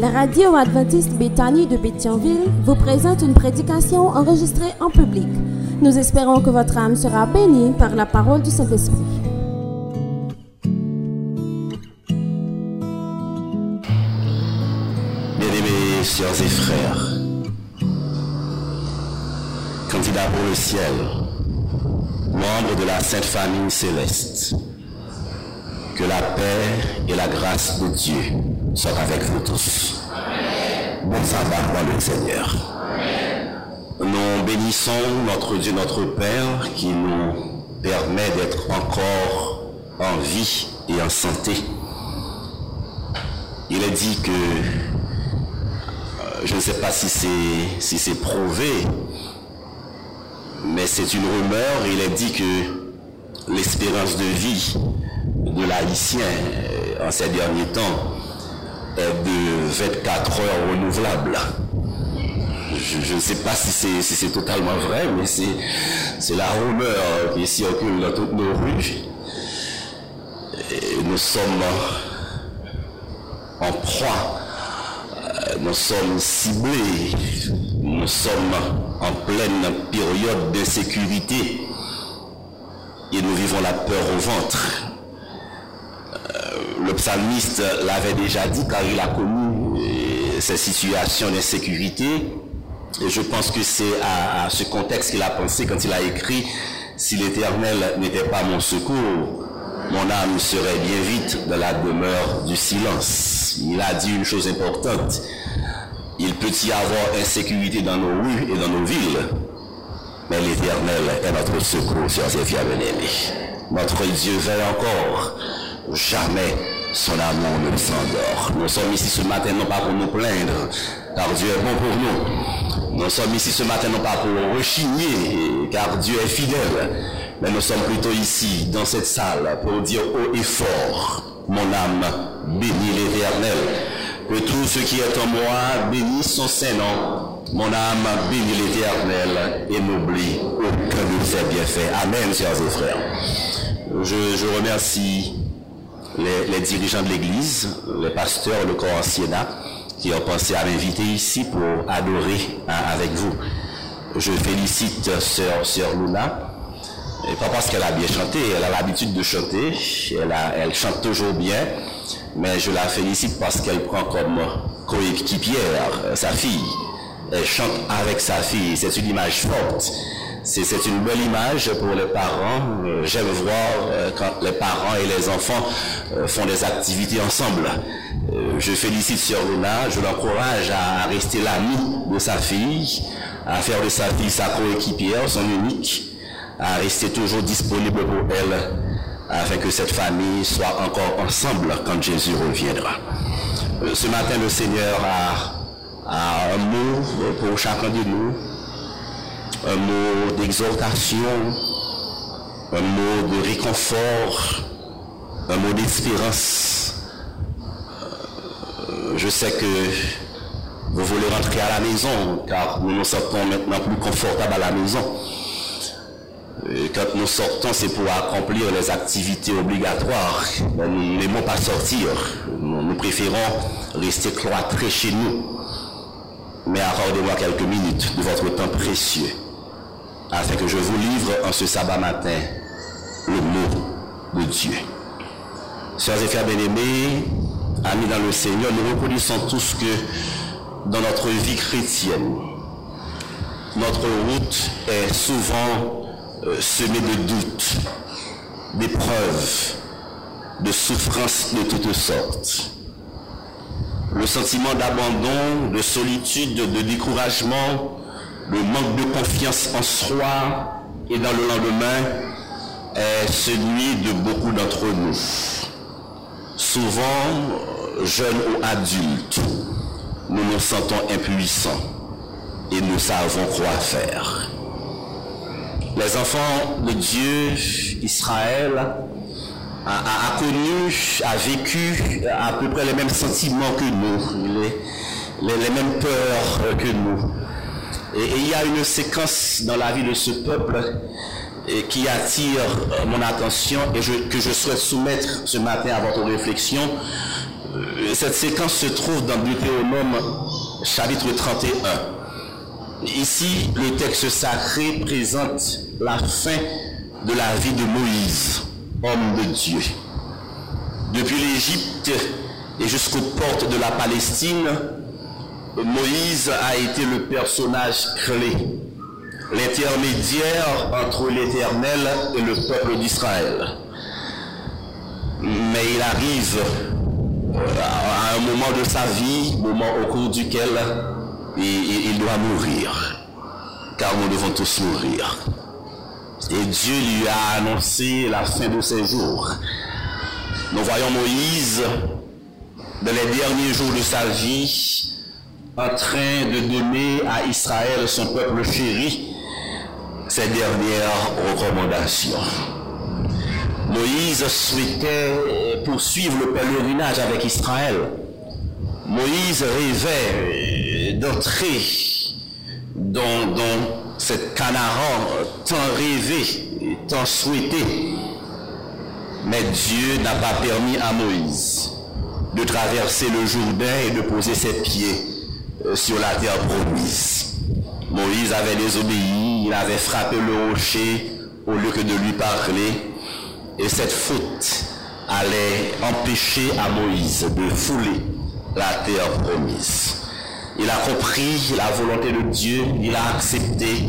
La radio adventiste Béthanie de Béthionville vous présente une prédication enregistrée en public. Nous espérons que votre âme sera bénie par la parole du Saint-Esprit. Bien-aimés sœurs et frères, candidats pour le ciel, membres de la Sainte Famille céleste, que la paix et la grâce de Dieu soient avec vous tous. Bon sabbat, Seigneur. Nous bénissons notre Dieu, notre Père, qui nous permet d'être encore en vie et en santé. Il est dit que, euh, je ne sais pas si c'est si c'est prouvé, mais c'est une rumeur, il est dit que l'espérance de vie de l'haïtien euh, en ces derniers temps de 24 heures renouvelables. Je, ne sais pas si c'est totalement vrai, mais c'est la rumeur qui circule dans toutes nos rues. Nous sommes en proie, euh, nous sommes ciblés, nous sommes en pleine période d'insécurité et nous vivons la peur au ventre. Le psalmiste l'avait déjà dit car il a connu euh, ces situations d'insécurité et je pense que c'est à, ce contexte qu'il a pensé quand il a écrit si l'Éternel n'était pas mon secours, mon âme serait bien vite dans la demeure du silence. Il a dit une chose importante. Il peut y avoir insécurité dans nos rues et dans nos villes, mais l'Éternel est notre secours, chers et bien-aimés. Notre Dieu veille encore. Jamais son amour ne s'endort. Nous sommes ici ce matin non pas pour nous plaindre, car Dieu est bon pour nous. Nous sommes ici ce matin non pas pour rechigner, car Dieu est fidèle. Mais nous sommes plutôt ici, dans cette salle, pour dire haut et fort, mon âme bénit l'Éternel. Que tout ce qui est en moi bénisse son Saint-Nom. Mon âme bénit l'Éternel et n'oublie aucun de ses bienfaits. Amen, chers et frères. Je, je remercie les, les, dirigeants de l'Église, les pasteurs, le corps ancienat, qui ont pensé à m'inviter ici pour adorer hein, avec vous. Je félicite sœur, sœur Luna, et pas parce qu'elle a bien chanté, elle a l'habitude de chanter, elle, a, elle chante toujours bien, mais je la félicite parce qu'elle prend comme coéquipière sa fille. Elle chante avec sa fille, c'est une image forte. C'est une belle image pour les parents. J'aime voir quand les parents et les enfants font des activités ensemble. Je félicite Sœur Luna, je l'encourage à rester l'ami de sa fille, à faire de sa fille sa coéquipière, son unique, à rester toujours disponible pour elle, afin que cette famille soit encore ensemble quand Jésus reviendra. Ce matin, le Seigneur a, a un mot pour chacun de nous, un mot d'exhortation, un mot de réconfort, un mot d'espérance. Je sais que vous voulez rentrer à la maison, car nous nous sentons maintenant plus confortables à la maison. Et quand nous sortons, c'est pour accomplir les activités obligatoires. Nous n'aimons pas sortir. Nous préférons rester cloîtrés chez nous. Mais accordez-moi quelques minutes de votre temps précieux afin que je vous livre en ce sabbat matin le mot de Dieu. Sœurs et frères bien-aimés, amis dans le Seigneur, nous reconnaissons tous que dans notre vie chrétienne, notre route est souvent euh, semée de doutes, d'épreuves, de souffrances de toutes sortes. Le sentiment d'abandon, de solitude, de découragement, le manque de confiance en soi et dans le lendemain est celui de beaucoup d'entre nous. Souvent, jeunes ou adultes, nous nous sentons impuissants et nous savons quoi faire. Les enfants de Dieu, Israël, a, connu, a vécu à peu près les mêmes sentiments que nous, les mêmes peurs que nous. Et, il y a une séquence dans la vie de ce peuple qui attire mon attention et que je souhaite soumettre ce matin à votre réflexion. Euh, cette séquence se trouve dans Deutéronome chapitre 31. Ici, le texte sacré présente la fin de la vie de Moïse, homme de Dieu. Depuis l'Égypte et jusqu'aux portes de la Palestine, Moïse a été le personnage clé, l'intermédiaire entre l'Éternel et le peuple d'Israël. Mais il arrive à un moment de sa vie, moment au cours duquel il, doit mourir, car nous devons tous mourir. Et Dieu lui a annoncé la fin de ses jours. Nous voyons Moïse, dans les derniers jours de sa vie, en train de donner à Israël, son peuple chéri, ses dernières recommandations. Moïse souhaitait poursuivre le pèlerinage avec Israël. Moïse rêvait d'entrer dans, dans cette Canaan tant rêvé, tant souhaité. Mais Dieu n'a pas permis à Moïse de traverser le Jourdain et de poser ses pieds sur la terre promise. Moïse avait désobéi, il avait frappé le rocher au lieu que de lui parler. Et cette faute allait empêcher à Moïse de fouler la terre promise. Il a compris la volonté de Dieu, il a accepté.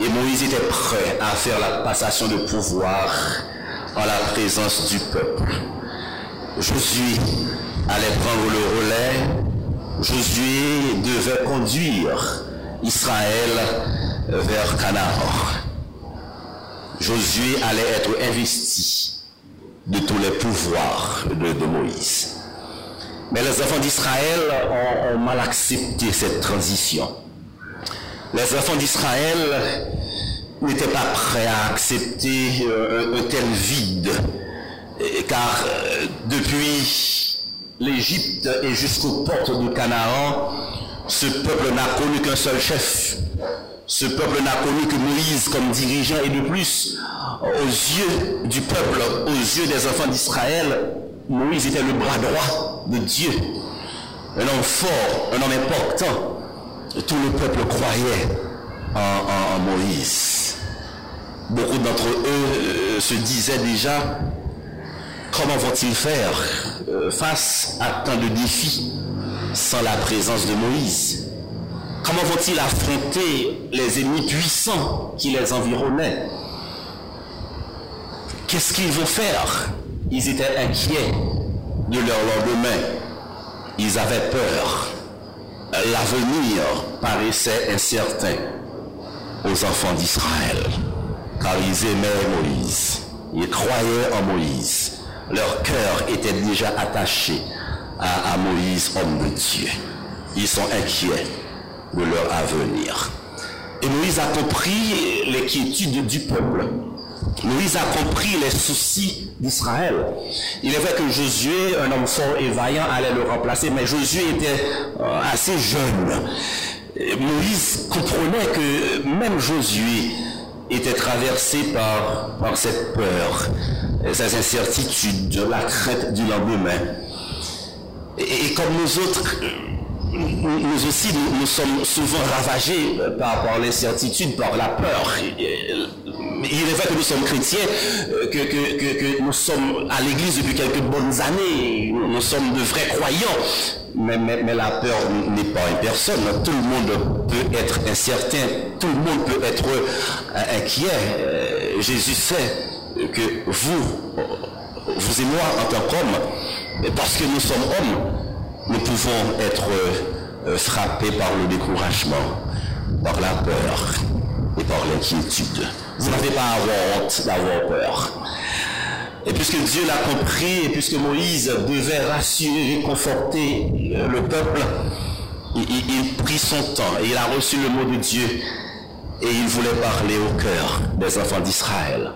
Et Moïse était prêt à faire la passation de pouvoir en la présence du peuple. Josué allait prendre le relais. Josué devait conduire Israël vers Canaan. Josué allait être investi de tous les pouvoirs de, Moïse. Mais les enfants d'Israël ont, mal accepté cette transition. Les enfants d'Israël n'étaient pas prêts à accepter euh, un, tel vide, car euh, depuis l'Égypte et jusqu'aux portes du Canaan, ce peuple n'a connu qu'un seul chef, ce peuple n'a connu que Moïse comme dirigeant et de plus, aux yeux du peuple, aux yeux des enfants d'Israël, Moïse était le bras droit de Dieu. Un homme fort, un homme important. tout le peuple croyait en, Moïse. Beaucoup d'entre eux euh, se disaient déjà, comment vont-ils faire euh, face à tant de défis sans la présence de Moïse? Comment vont-ils affronter les ennemis puissants qui les environnaient? Qu'est-ce qu'ils vont faire? Ils étaient inquiets de leur lendemain. Ils avaient peur. L'avenir paraissait incertain aux enfants d'Israël, car ils aimaient Moïse. Ils croyaient en Moïse. Leur cœur était déjà attaché à, Moïse, homme de Dieu. Ils sont inquiets de leur avenir. Et Moïse a compris l'inquiétude du peuple. Moïse a compris les soucis d'Israël. Il est vrai que Josué, un homme fort et vaillant, allait le remplacer, mais Josué était euh, assez jeune. Moïse comprenait que même Josué était traversé par, par cette peur, ces incertitudes, la crainte du lendemain. et comme nous autres, nous aussi, nous, sommes souvent ravagés par, l'incertitude, par la peur. Il est vrai que nous sommes chrétiens, que, nous sommes à l'église depuis quelques bonnes années, nous sommes de vrais croyants, mais, mais, la peur n'est pas une personne. Tout le monde peut être incertain, tout le monde peut être euh, inquiet. Euh, Jésus sait que vous, vous et moi en tant qu'hommes, parce que nous sommes hommes, nous pouvons être euh, frappés par le découragement, par la peur et par l'inquiétude. Vous n'avez pas à avoir honte d'avoir peur. Et puisque Dieu l'a compris, et puisque Moïse devait rassurer, conforter euh, le peuple, il, prit son temps et il a reçu le mot de Dieu et il voulait parler au cœur des enfants d'Israël.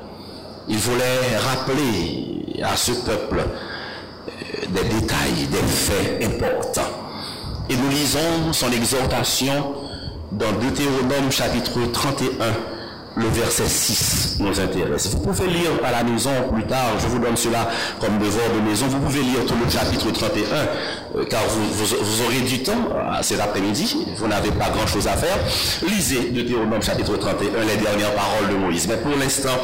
Il voulait rappeler à ce peuple des détails, des faits importants. Et nous lisons son exhortation dans Deutéronome chapitre 31, le verset 6 nous intéresse. Vous pouvez lire à la maison plus tard, je vous donne cela comme devoir de maison, vous pouvez lire tout le chapitre 31, euh, car vous, aurez du temps euh, cet après-midi, vous n'avez pas grand-chose à faire. Lisez Deutéronome chapitre 31, les dernières paroles de Moïse. Mais pour l'instant,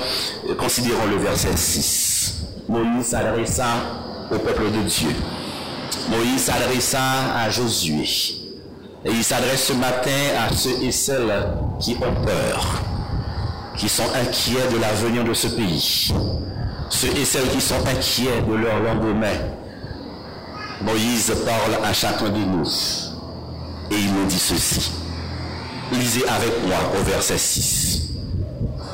euh, considérons le verset 6. Moïse s'adressa au peuple de Dieu. Moïse s'adressa à Josué. Et il s'adresse ce matin à ceux et celles qui ont peur qui sont inquiets de l'avenir de ce pays, ceux et celles qui sont inquiets de leur lendemain. Moïse parle à chacun de nous et il nous dit ceci. Lisez avec moi au verset 6.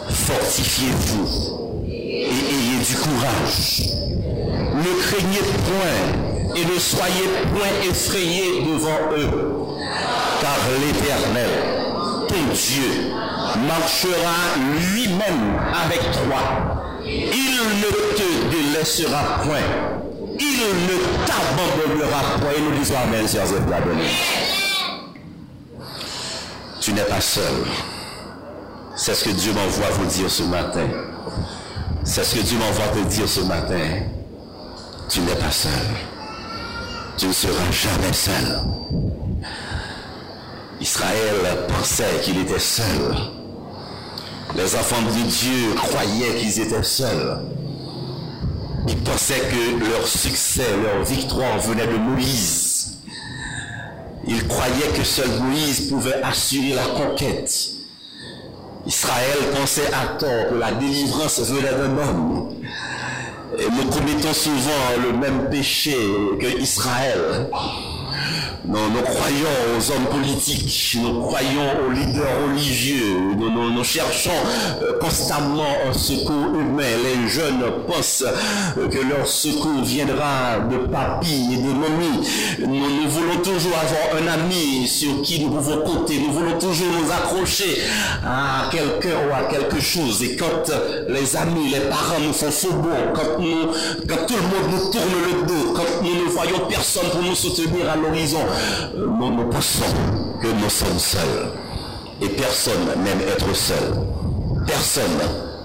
Fortifiez-vous et ayez du courage. Ne craignez point et ne soyez point effrayés devant eux, car l'Éternel, ton Dieu, marchera lui-même avec toi. Il ne te délaissera point. Il ne t'abandonnera point. Et nous disons Amen, chers Tu n'es pas seul. C'est ce que Dieu m'envoie vous dire ce matin. C'est ce que Dieu m'envoie te dire ce matin. Tu n'es pas seul. Tu ne seras jamais seul. Israël pensait qu'il était seul. Les enfants de Dieu croyaient qu'ils étaient seuls. Ils pensaient que leur succès, leur victoire venait de Moïse. Ils croyaient que seul Moïse pouvait assurer la conquête. Israël pensait à tort que la délivrance venait d'un homme. Et nous commettons souvent le même péché que Israël. Nous, croyons aux hommes politiques, nous croyons aux leaders religieux, nous, cherchons euh, constamment un secours humain. Les jeunes pensent euh, que leur secours viendra de papy et de mamie. Nous, voulons toujours avoir un ami sur qui nous pouvons compter. Nous voulons toujours nous accrocher à quelqu'un ou à quelque chose. Et quand les amis, les parents nous font faux bon, quand, tout le monde nous tourne le dos, quand nous ne voyons personne pour nous soutenir à nous, nous pensons que nous sommes seuls. Et personne n'aime être seul. Personne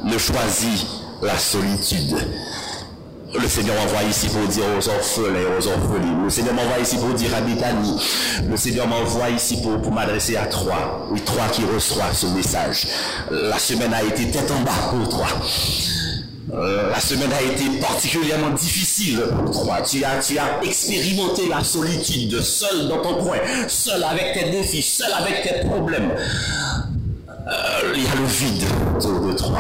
ne choisit la solitude. Le Seigneur m'envoie ici pour dire aux orphelins et aux orphelines. Le Seigneur m'envoie ici pour dire à Bethany. Le Seigneur m'envoie ici pour, pour m'adresser à trois. Oui, trois qui reçoivent ce message. La semaine a été tête en bas pour toi. Euh, la semaine a été particulièrement difficile pour toi. Tu as, tu as expérimenté la solitude, seul dans ton coin, seul avec tes défis, seul avec tes problèmes. Euh, il y a le vide autour de toi.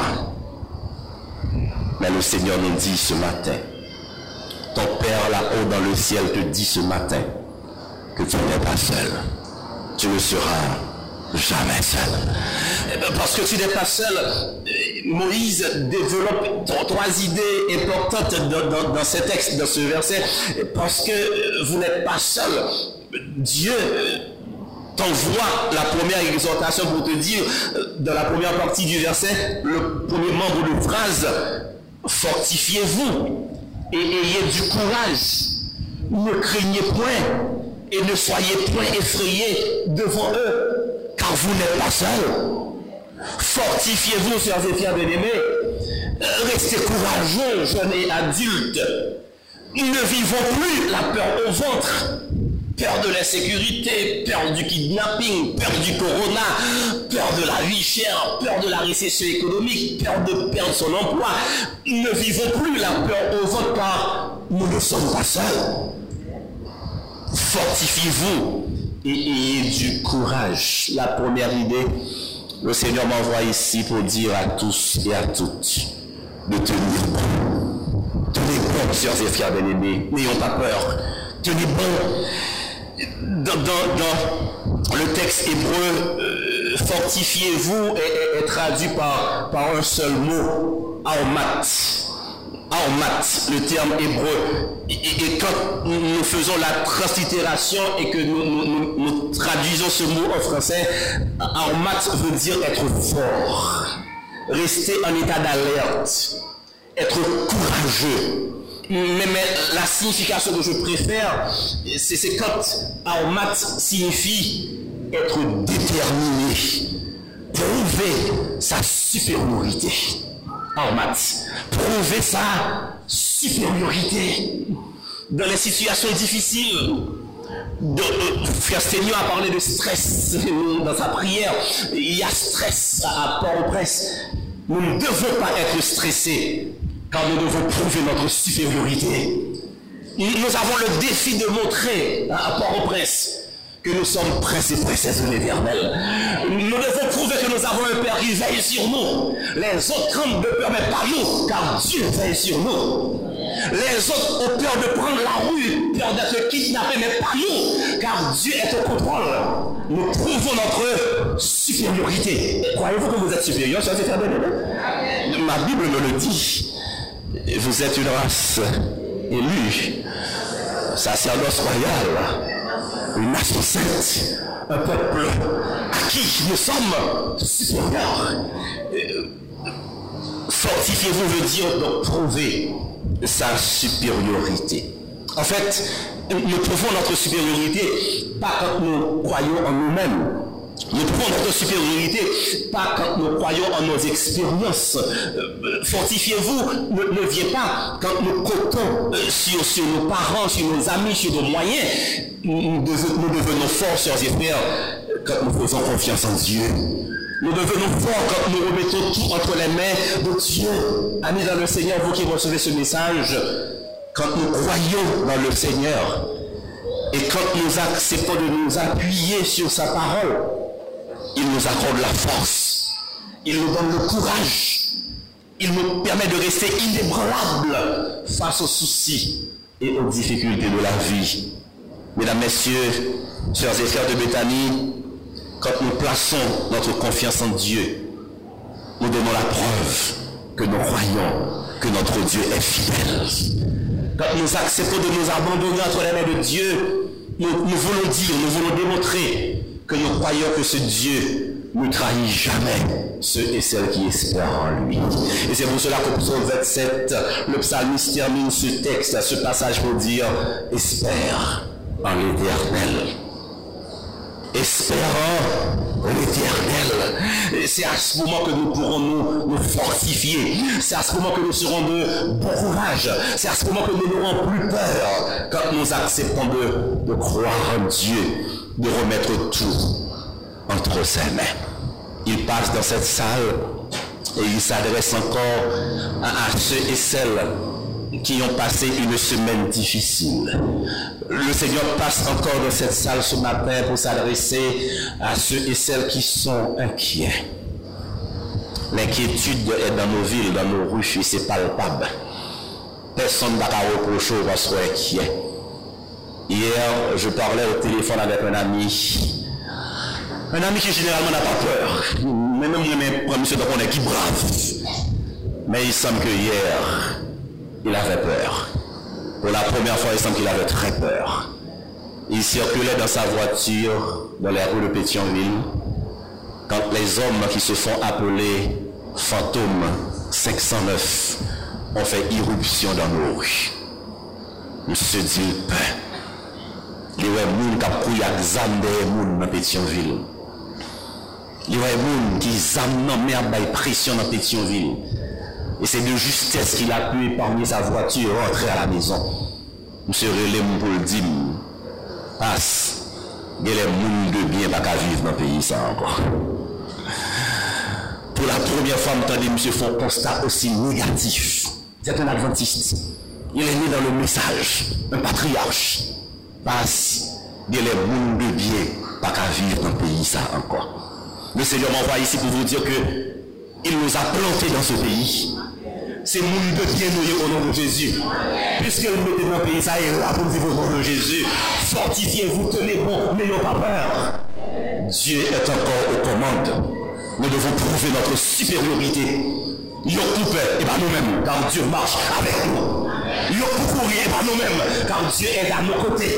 Mais le Seigneur nous dit ce matin, ton Père là-haut dans le ciel te dit ce matin que tu n'es pas seul. Tu ne seras jamais seul. Eh ben, parce que tu n'es pas seul, Moïse développe trois idées importantes dans, dans, ce texte, dans ce verset, parce que vous n'êtes pas seul. Dieu t'envoie la première exhortation pour te dire, dans la première partie du verset, le premier membre de phrase, fortifiez-vous et ayez du courage. Ne craignez point et ne soyez point effrayés devant eux car vous n'êtes pas seul. Fortifiez-vous, chers et fiers bien-aimés. Restez courageux, jeunes et adultes. Ne vivons plus la peur au ventre. Peur de l'insécurité, peur du kidnapping, peur du corona, peur de la vie chère, peur de la récession économique, peur de perdre son emploi. Ne vivons plus la peur au ventre car nous ne sommes pas seuls. Fortifiez-vous et ayez du courage. La première idée, le Seigneur m'envoie ici pour dire à tous et à toutes de tenir bon. Tenez bon, sœurs et frères bien-aimés. N'ayons pas peur. Tenez bon. Dans, le texte hébreu, euh, fortifiez-vous est, traduit par, par un seul mot, aomat maths, le terme hébreu. Et, quand nous faisons la translittération et que nous, traduisons ce mot en français, maths veut dire être fort, rester en état d'alerte, être courageux. Mais, la signification que je préfère, c'est quand maths signifie être déterminé prouver sa supériorité. En maths, prouver sa supériorité dans les situations difficiles. De, euh, Frère Seigneur a parlé de stress dans sa prière. Il y a stress à Port-au-Prince. Nous ne devons pas être stressés car nous devons prouver notre supériorité. Nous avons le défi de montrer à Port-au-Prince que nous sommes princes et princesses de l'éternel. Nous devons prouver que nous avons un Père qui veille sur nous. Les autres craignent de peur, mais pas nous, car Dieu veille sur nous. Les autres ont peur de prendre la rue, peur d'être kidnappés, mais pas nous, car Dieu est au contrôle. Nous prouvons notre supériorité. Croyez-vous que vous êtes supérieur, ça c'est Ma Bible me le dit. Vous êtes une race élue, sacerdoce royal nation sainte, un peuple à qui nous sommes supérieurs. Fortifiez-vous veut dire donc prouver sa supériorité. En fait, nous prouvons notre supériorité pas quand nous croyons en nous-mêmes, nous prouvons notre supériorité pas quand nous croyons en nos expériences. Euh, fortifiez-vous ne, ne pas quand nous comptons euh, sur, sur, nos parents, sur nos amis, sur nos moyens. Nous, devenons forts, chers et frères, quand nous faisons confiance en Dieu. Nous devenons forts quand nous remettons tout entre les mains de Dieu. Amis dans le Seigneur, vous qui recevez ce message, quand nous croyons dans le Seigneur et quand nous acceptons de nous appuyer sur sa parole, il nous accorde la force. Il nous donne le courage. Il nous permet de rester inébranlables face aux soucis et aux difficultés de la vie. Mesdames, Messieurs, sœurs et frères de Béthanie, quand nous plaçons notre confiance en Dieu, nous donnons la preuve que nous croyons que notre Dieu est fidèle. Quand nous acceptons de nous abandonner entre les mains de Dieu, nous voulons dire, nous voulons démontrer que nous croyons que ce Dieu ne trahit jamais ceux et celles qui espèrent en lui. Et c'est pour cela qu'au psaume 27, le psalmiste termine ce texte, ce passage pour dire, espère en l'éternel. Espérant l'éternel. C'est à ce moment que nous pourrons nous, nous fortifier. C'est à ce moment que nous serons de bon courage. C'est à ce moment que nous n'aurons plus peur quand nous acceptons de, de croire en Dieu de remettre tout entre ses mains. Il passe dans cette salle et il s'adresse encore à, ceux et celles qui ont passé une semaine difficile. Le Seigneur passe encore dans cette salle ce matin pour s'adresser à ceux et celles qui sont inquiets. L'inquiétude est dans nos villes, dans nos rues, et c'est palpable. Personne ne va reprocher parce qu'on est inquiet. Hier, je parlais au téléphone avec un ami. Un ami qui généralement n'a pas peur. Même moi, monsieur, donc on est qui brave. Mais il semble que hier, il avait peur. Pour la première fois, il semble qu'il avait très peur. Il circulait dans sa voiture dans les rues de Pétionville quand les hommes qui se font appeler fantômes 509 ont fait irruption dans nos rues. Monsieur dit, Li wè moun kap kou yak zam deye moun nan Petionville. Li wè moun ki zam nan mer bay presyon nan Petionville. Et c'est de justesse qu'il a pu épargner sa voiture et rentrer à la maison. Monsieur Relais moun pou l'dim. y a les moules de bien baka qu'à nan peyi sa ankon. ça. Pour la première fois, m'entendez, monsieur font constat aussi négatif. C'est un adventiste. Il est né dans le message, un patriarche. Parce que les mondes de bien, pas qu'à vivre dans le pays ça encore. Le Seigneur m'envoie ici pour vous dire que il nous a plantés dans ce pays. C'est monde de bien nous au nom de Jésus. Puisque nous mettez dans le pays ça et là pour vivre au nom de Jésus. Fortifiez-vous, tenez bon, n'ayons pas peur. Dieu est encore aux commandes. Nous devons prouver notre supériorité. Nous coupé, et pas nous-mêmes, car Dieu marche avec nous. Courir par nous-mêmes, car Dieu est à nos côtés.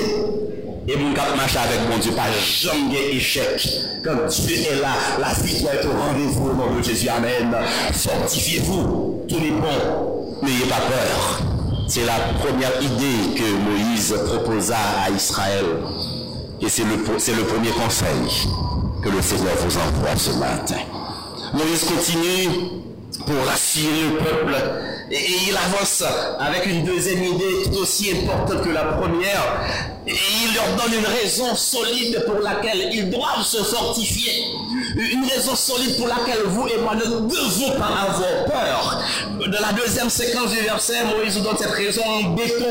Et mon cap marche avec mon Dieu, pas jamais échec. Quand Dieu est là, la victoire est au rendez-vous nom de Jésus. Amen. Fortifiez-vous, tout est bon. N'ayez pas peur. C'est la première idée que Moïse proposa à Israël. Et c'est le, le premier conseil que le Seigneur vous envoie ce matin. Moïse continue pour rassurer le peuple. Et, il avance avec une deuxième idée tout aussi importante que la première. Et il leur donne une raison solide pour laquelle ils doivent se fortifier. Une raison solide pour laquelle vous et moi ne devons pas avoir peur. Dans la deuxième séquence du verset, Moïse donne cette raison en béton.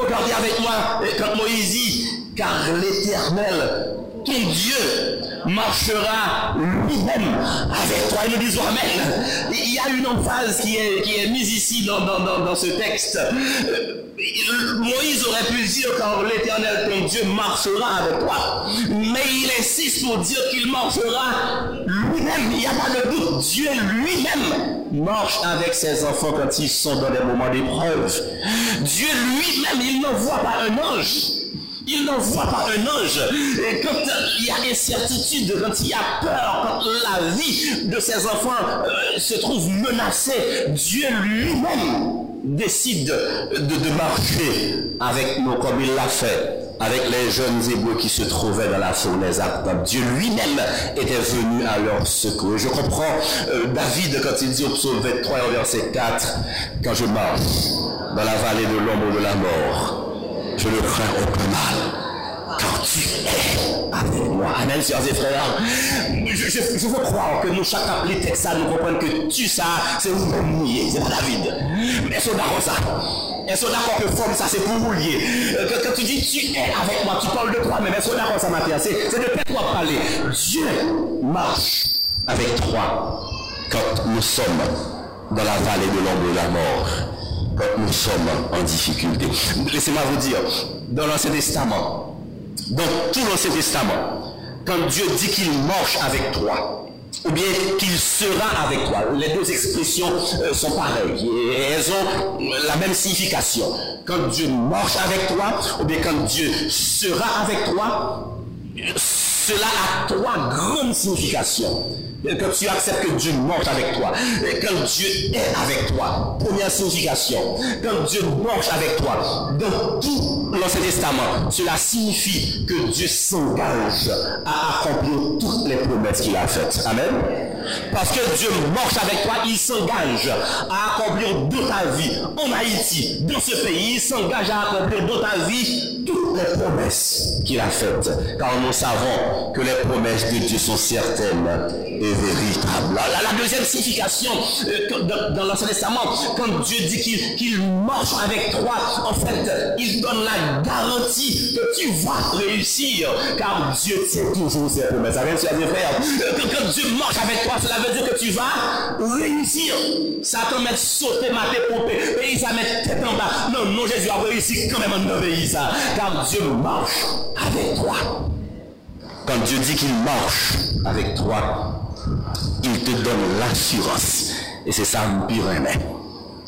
Regardez avec moi quand Moïse dit, car l'Éternel ton Dieu marchera lui-même avec toi. Et nous disons Amen. Il y a une emphase qui est, mise ici dans, ce texte. Euh, Moïse aurait pu dire quand l'éternel ton Dieu marchera avec toi. Mais il insiste pour dire qu'il marchera lui-même. Il n'y a pas de doute. Dieu lui-même marche avec ses enfants quand ils sont dans des moments d'épreuve. Dieu lui-même, il n'envoie pas un ange. Il n'envoie pas un ange. Et quand il y a incertitude, quand il y a peur, quand la vie de ses enfants euh, se trouve menacée, Dieu lui-même décide de, marcher avec nous comme il l'a fait avec les jeunes hébreux qui se trouvaient dans la fournaise ardente. Dieu lui-même était venu à leur secours. je comprends euh, David quand il dit au psaume 23 verset 4, quand je marche dans la vallée de l'ombre de la mort, je ne crains aucun mal, car tu es avec moi. Amen, sœurs et frères. Je, veux croire que nous, chaque appelé texte, nous comprenons que tu ça, c'est vous lié, c'est pas David. Mais est-ce d'accord ça Est-ce d'accord que forme ça, c'est pour vous lier quand, tu dis tu es avec moi, tu parles de toi-même. Est-ce d'accord ça, Mathias C'est de toi parler. Dieu marche avec toi quand nous sommes dans la vallée de l'ombre de la mort nous sommes en difficulté. Laissez-moi vous dire, dans l'Ancien Testament, dans tout l'Ancien Testament, quand Dieu dit qu'il marche avec toi, ou bien qu'il sera avec toi. Les deux expressions euh, sont pareilles et elles ont la même signification. Quand Dieu marche avec toi, ou bien quand Dieu sera avec toi, cela a trois grandes significations. Quand tu acceptes que Dieu marche avec toi, et quand Dieu est avec toi, première signification, quand Dieu marche avec toi, dans tout l'Ancien Testament, cela signifie que Dieu s'engage à accomplir toutes les promesses qu'il a faites. Amen. Parce que Dieu marche avec toi, il s'engage à accomplir dans ta vie, en Haïti, dans ce pays, il s'engage à accomplir dans ta vie toutes les promesses qu'il a faites. Car nous savons que les promesses de Dieu sont certaines et véritables. La, deuxième signification euh, dans, l'Ancien Testament, quand Dieu dit qu'il marche avec toi, en fait, il donne la garantie que tu vas réussir. Car Dieu tient toujours ses promesses. Amen, frères. Quand Dieu marche avec toi, cela veut dire que tu vas réussir. Satan met sauter, mater, pomper, pays ça met tête en bas. Non, non, Jésus a réussi quand même en pays Car Dieu marche avec toi. Quand Dieu dit qu'il marche avec toi, il te donne l'assurance. Et c'est ça, mais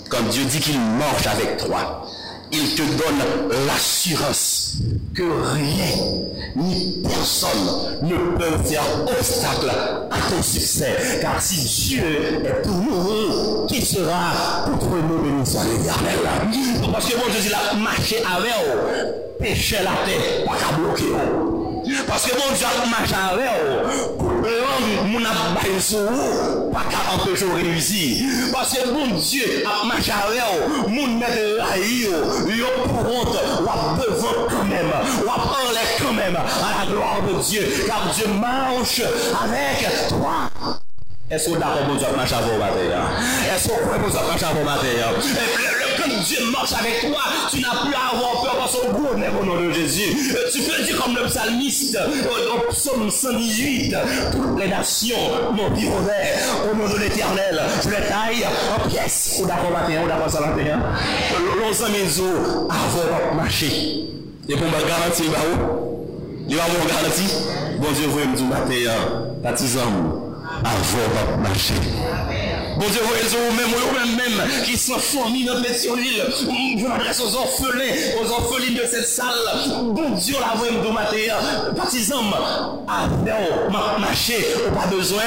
Quand Dieu dit qu'il marche avec toi, il te donne l'assurance que rien ni personne ne peut faire obstacle à ton succès. Car si Dieu est pour nous, qui sera contre nous, béni l'éternel. Parce que mon Dieu dit, a marché avec vous, péché la tête, pas qu'à bloquer. Parce que mon Dieu a marché avec vous, mon abaye sou ou, pa ka empêche ou réussir. Parce que mon Dieu a marché avec mon mette la yo, yo pour honte, ou devant quand même, ou parler quand même à la gloire de Dieu, car Dieu marche avec toi. Est-ce vous d'accord pour Dieu marcher vous matin? Est-ce que vous pouvez pour Dieu marcher vous matin? quand Dieu marche avec toi, tu n'as plus à avoir peur parce son gros au nom de Jésus. Tu peux dire comme le psalmiste au psaume 118, toutes les nations m'ont dit au nom de l'éternel. Je les taille en pièces. Ou d'accord matin, ou d'accord ça matin. L'on mes os avant marcher. Et pour me garantir, bah où Il va me garantir. Bon Dieu, vous me dire matin, partisan, avant marcher. Bon Dieu, vous même, vous même, même, qui sont fournis dans l'île. Je m'adresse aux orphelins, aux orphelines de cette salle. Bon Dieu, la voix de matin, partisans, avec marcher, pas besoin.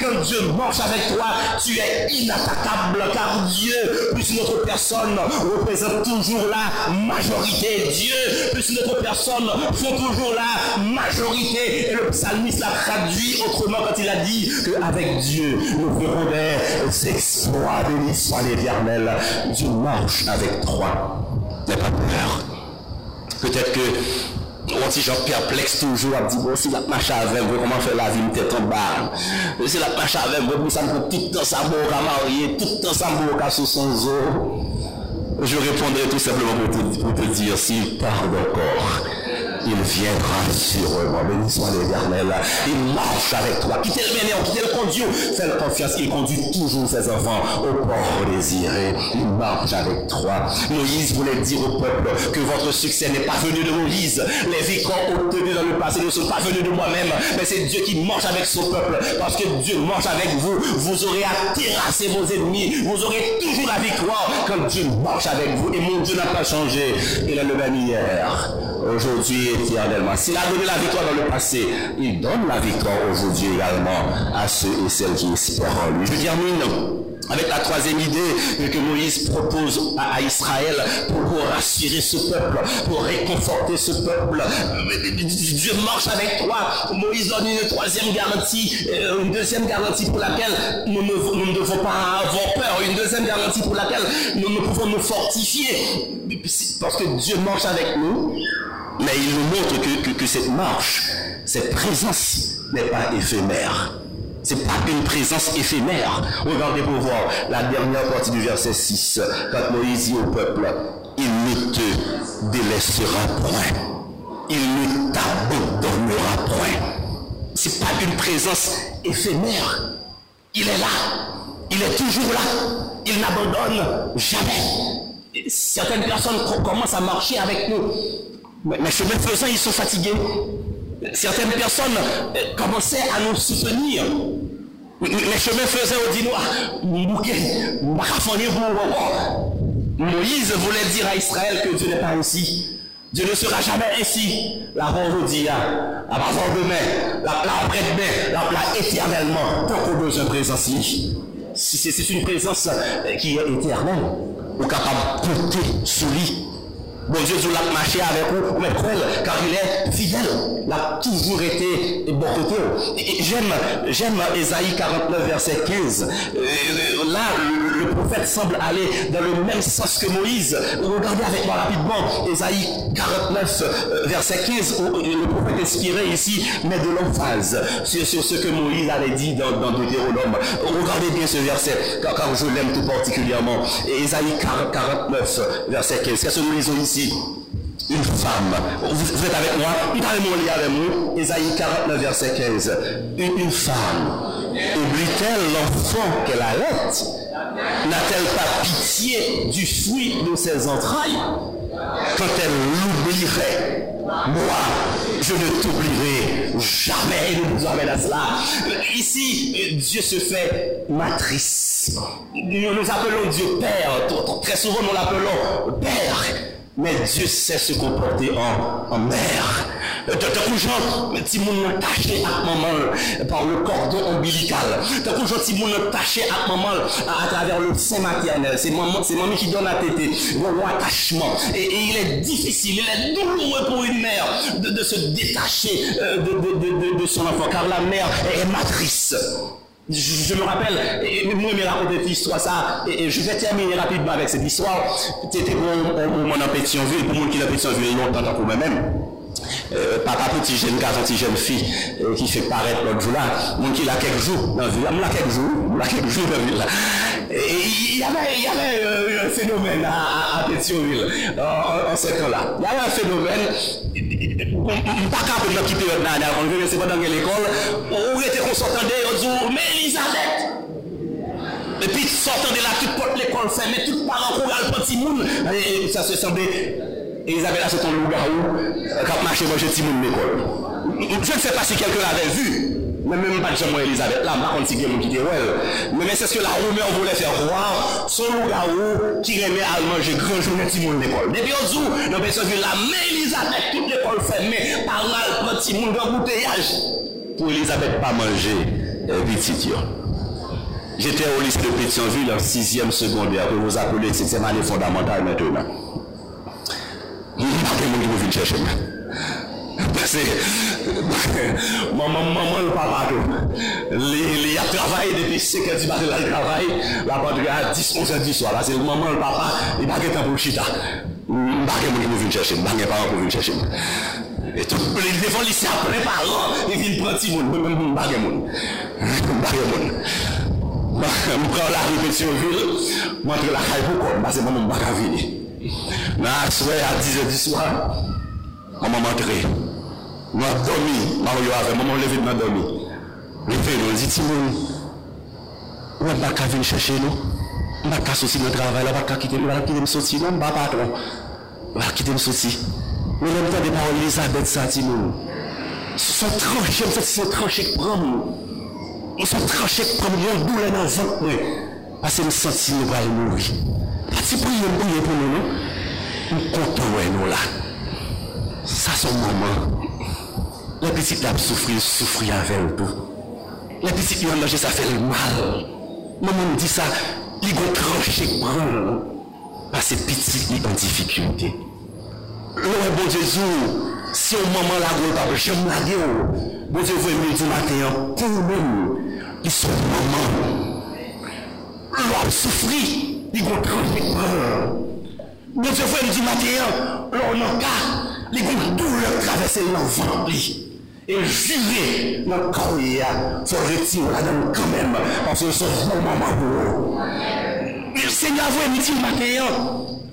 Quand Dieu marche avec toi, tu es inattaquable, car Dieu, plus notre personne, représente toujours la majorité. Dieu, plus notre personne, font toujours la majorité. Et le psalmiste l'a traduit autrement quand il a dit qu'avec Dieu, nous ferons des les exploits de l'histoire l'éternel. Dieu marche avec toi. N'aie pas peur. Peut-être que Mwen ti jan perpleks toujou ap di bon si la pache avem vwe koman fè la vi mwen tèt an bar. Si la pache avem vwe pou sa mwen toutan sa mwen ka marye, toutan sa mwen ka sou son zo. Je répondrai tout simplement pour te, pour te dire si il part d'un corps. Il viendra sûrement. Béni soit l'éternel. Il marche avec toi. Quittez le meneur, quittez le conduit? Fais confiance. Il conduit toujours ses enfants au port désiré. Il marche avec toi. Moïse voulait dire au peuple que votre succès n'est pas venu de Moïse. Les victoires obtenues dans le passé ne sont pas venues de moi-même. Mais c'est Dieu qui marche avec son peuple. Parce que Dieu marche avec vous. Vous aurez à terrasser vos ennemis. Vous aurez toujours la victoire quand Dieu marche avec vous. Et mon Dieu n'a pas changé. Il est le même hier. Aujourd'hui, éternellement. S'il a donné la victoire dans le passé, il donne la victoire aujourd'hui également à ceux et celles qui espèrent en lui. Je termine avec la troisième idée que Moïse propose à, Israël pour, rassurer ce peuple, pour réconforter ce peuple. Dieu marche avec toi. Moïse donne une troisième garantie, euh, une deuxième garantie pour laquelle nous ne, nous ne devons pas avoir peur, une deuxième garantie pour laquelle nous ne pouvons nous fortifier. Parce que Dieu marche avec nous. Mais il nous montre que, cette marche, cette présence n'est pas éphémère. Ce n'est pas une présence éphémère. Regardez pour voir la dernière partie du verset 6. Quand Moïse dit au peuple, il ne te délaissera point. Il ne t'abandonnera point. Ce n'est pas une présence éphémère. Il est là. Il est toujours là. Il n'abandonne jamais. Certaines personnes commencent à marcher avec nous mais chemin faisant, ils sont fatigués. Certaines personnes euh, commençaient à nous soutenir. Les chemins faisant, on dit, Moïse voulait dire à Israël que Dieu n'est pas ainsi. Dieu ne sera jamais ainsi. La vendredi, la demain, la après-demain, la éternellement, tant qu'on besoin présence. C'est une présence euh, qui est éternelle, ou capable de porter sous lui Bon Dieu, vous marché avec vous, mais cruel, car il est fidèle. Il a toujours été bon côté. J'aime, j'aime Ésaïe 49, verset 15. Euh, là, le, prophète semble aller dans le même sens que Moïse. Regardez avec moi rapidement Ésaïe 49, euh, verset 15, où le prophète inspiré ici met de l'emphase sur, ce que Moïse avait dit dans, Deutéronome. Regardez bien ce verset, car, je l'aime tout particulièrement. Ésaïe 49, verset 15. Qu'est-ce que nous lisons ici? Une femme. Vous, êtes avec moi. Ésaïe 49, verset 15. Une, femme oublie-t-elle l'enfant qu'elle allait N'a-t-elle pas pitié du fruit de ses entrailles? Quand elle l'oublierait, moi, je ne t'oublierai jamais. Il nous amène à cela. Ici, Dieu se fait matrice. Nous nous appelons Dieu Père. Très souvent, nous l'appelons Père. Mais Dieu sait se comporter en, en mère. Tant que gens, si moun taché à maman par le cordon ombilical. Tant que gens, si moun taché à maman à, travers le sein maternel. C'est maman, c'est maman qui donne la tête. Mon attachement. Et, il est difficile, il est douloureux pour une mère de, se détacher euh, de, son enfant. Car la mère est matrice. Je, me rappelle, moi, je raconté cette histoire, ça, et, je vais terminer rapidement avec cette histoire. C'était pour, moi en Pétionville, pour moi qui en Pétionville longtemps pour moi-même. Euh, papa petit jeune garçon, petit jeune fille euh, qui fait paraître l'autre jour là, moi qui l'a quelques jours dans la ville, quelques jours, là quelques jours dans là. y avè un fenomen a Petionville an se kon la. Y avè un fenomen, baka pou nan ki peryon nan, an vè mè se pa nan gen l'ekol, ou ete kon sotan de, ou djou, mè Elisabeth! Epi sotan de la, tout pot l'ekol fè, mè tout paran kou al poti moun, sa se san de, Elisabeth a se ton louga ou, kap mache manje ti moun l'ekol. Je ne sais pas si quelqu'un l'avait vu, Mwen mwen pa djem mwen Elizabeth la, mwen konti gen mwen ki de wèl. Mwen mwen seske la roumeur voulè fèr wèl, son lou la ou ki remè al manje granjounen ti moun l'ekol. Depi yo zou, nan pe se vu la mè Elizabeth, tout l'ekol fèmè, par mal pran ti moun gen bouteyaj. Pou Elizabeth pa manje, eh, vitit yo. J'étais au lycée de Pétionville en sixième secondaire, que vous appelez septième année fondamentale maintenant. Il n'y a pas de monde qui vous vient chercher. Pase, maman, maman l pa pato. Li a travay depi seke di bate la travay, la patre a 10, 11, 10 wala. Se maman l papa, li bake tan pou chita. Mbake moun pou vin chèche, mbake paran pou vin chèche. E tout pe li defon li se apre paran, li vin pranti moun, mbake moun. Mbake moun. Mpren la repetyon vil, mwantre la khay pou kon, base maman mbaka vini. Nan aswe a 10, 10 wala, maman mwantre. Mwen domi, mwen yo ave, mwen leve mwen domi. Leve nou, zi ti moun. Mwen baka vin chèche nou. Mwen baka soti nan travay la, baka kite m soti. Mwen baka patron. Baka kite m soti. Mwen lèm tan de parol Elisabeth sa ti moun. Son tranche, mwen soti son tranche k pran moun. Son tranche k pran moun, yon doule nan zan mwen. Pase m soti nou bal moun wè. Pati pou yon pou yon pou nou nou. Mwen kontan wè nou la. Sa son maman. Le pitit la soufri, soufri avèl pou. Le pitit yon manje sa fèl mal. Maman di sa, li go tranche pran. Pase pitit li an difikultè. Lò e bon Jezou, si yon maman la go tabe, jèm la gè ou. Bon Jezou vè mè di matè yon, pou mè, li son maman. Lò ap soufri, li go tranche pran. Bon Jezou vè mè di matè yon, lò nan ka, li go dou lè travesse yon vant li. Et jurer notre carrière, faut retirer là-dedans quand même, parce que c'est un moment pour Le Seigneur vous me dit matin,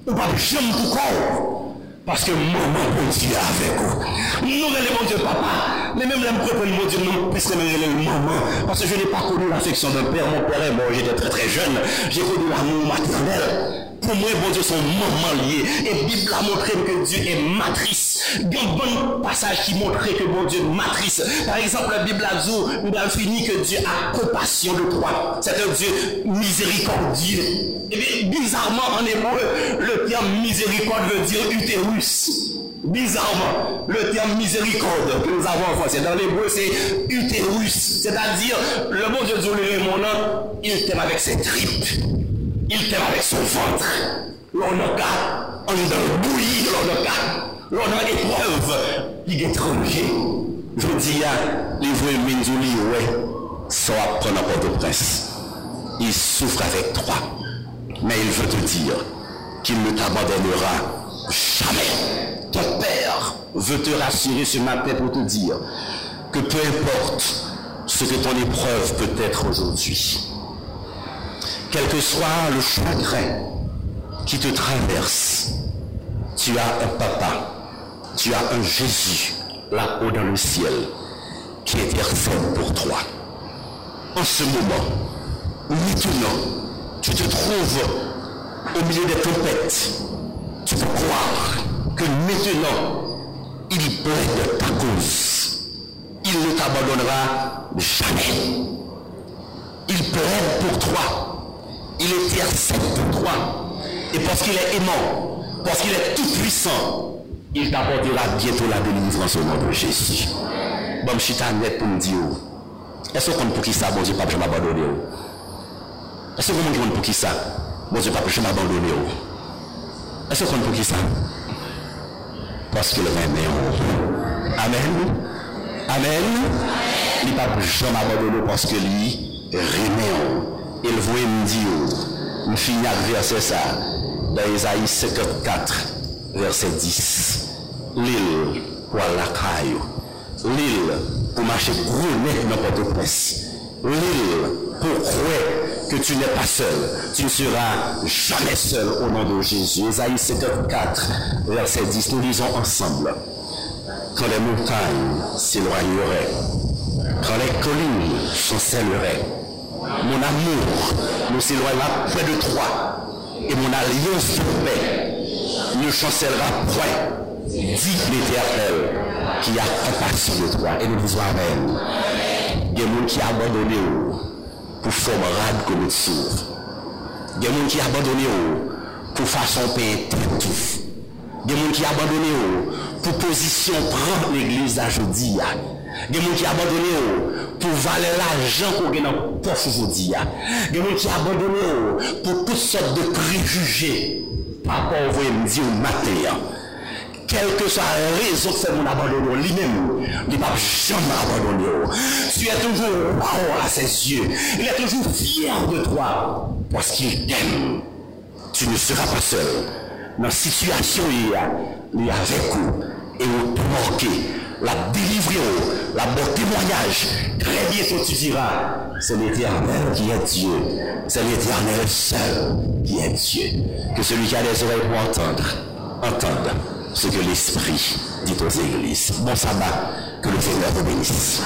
ou pas jamais pour. Parce que maman peut Dieu avec vous. Nous relevons Dieu papa. Mais même là, je comprends mon Dieu, non, puisque je maman. Parce que je n'ai pas connu l'affection d'un père. Mon père est mort, j'étais très très jeune. J'ai connu l'amour maternel. Pour moi, bon Dieu, sont maman liés. Et la Bible a montré que Dieu est matrice. Un bon passage qui montre que bon Dieu matrice. Par exemple, la Bible a dit, nous fini que Dieu a compassion de toi. C'est un Dieu miséricordieux. Et bien, bizarrement, en hébreu, le terme miséricorde veut dire utérus. Bizarrement, le terme miséricorde que nous avons en français, dans l'hébreu, c'est utérus. C'est-à-dire, le bon Dieu dit, mon nom, il t'aime avec ses tripes. Il t'aime avec son ventre. L'on cas, on est le de a épreuve, il est étranger. Je dis à livre Minzouli, ouais, ça va prendre Port-au-Prince. Il souffre avec toi. Mais il veut te dire qu'il ne t'abandonnera jamais. Ton père veut te rassurer ce matin pour te dire que peu importe ce que ton épreuve peut être aujourd'hui, quel que soit le chagrin qui te traverse, tu as un papa, tu as un Jésus là-haut dans le ciel qui intercède pour toi. En ce moment, maintenant, tu te trouves au milieu des tempêtes. Tu peux croire que maintenant, il plaide ta cause. Il ne t'abandonnera jamais. Il plaide pour toi il intercède pour toi. Et parce qu'il est aimant, parce qu'il est tout puissant, il t'apportera bientôt la délivrance au nom de Jésus. Bon, je suis net pour me dire, oh. est-ce qu'on pour qui ça, bon Dieu, pas je m'abandonner oh? Est-ce qu'on compte pour qui ça, bon Dieu, pas je m'abandonner oh? Est-ce qu'on pour qui ça Parce qu'il le Amen. Amen. Il pas je m'abandonner parce que lui, remet Il voulait me dire, je finis avec verset ça, dans Isaïe 54, verset 10. L'île pour la caille, l'île pour marcher gros n'importe presse, l'île pour croire que tu n'es pas seul, tu ne seras jamais seul au nom de Jésus. Isaïe 54, verset 10, nous lisons ensemble. Quand les montagnes s'éloigneraient, quand les collines chancelleraient, mon amour nous s'éloignera près de toi et mon alliance de paix ne chancellera point, dit l'Éternel qui a compassion de toi et nous disons Amen. Il y a des gens qui abandonnent pour faire rade comme le tir. Il y a des gens qui abandonnent pour faire son paix tête. Il y a des gens qui abandonnent pour position prendre l'église aujourd'hui. Gen moun ki abandone yo pou vale la jan kou gen an pof jodi ya. Gen moun ki abandone yo pou tout sort de prejuje. Apo ou voye mdi ou mater ya. Quelle que soit la raison que mon abandon, lui-même, il ne va jamais abandonner. Tu es toujours wow à ses yeux. Il est toujours fier de toi parce qu'il t'aime. Tu ne seras pas seul. Dans la situation, il a avec vous et vous marquer, la délivrer, la bon témoignage. Très bientôt tu diras, c'est l'éternel qui est Dieu. C'est l'éternel seul qui est Dieu. Que celui qui a des oreilles pour entendre, entende ce que l'Esprit dit aux églises. Bon sabbat, que le Seigneur vous bénisse.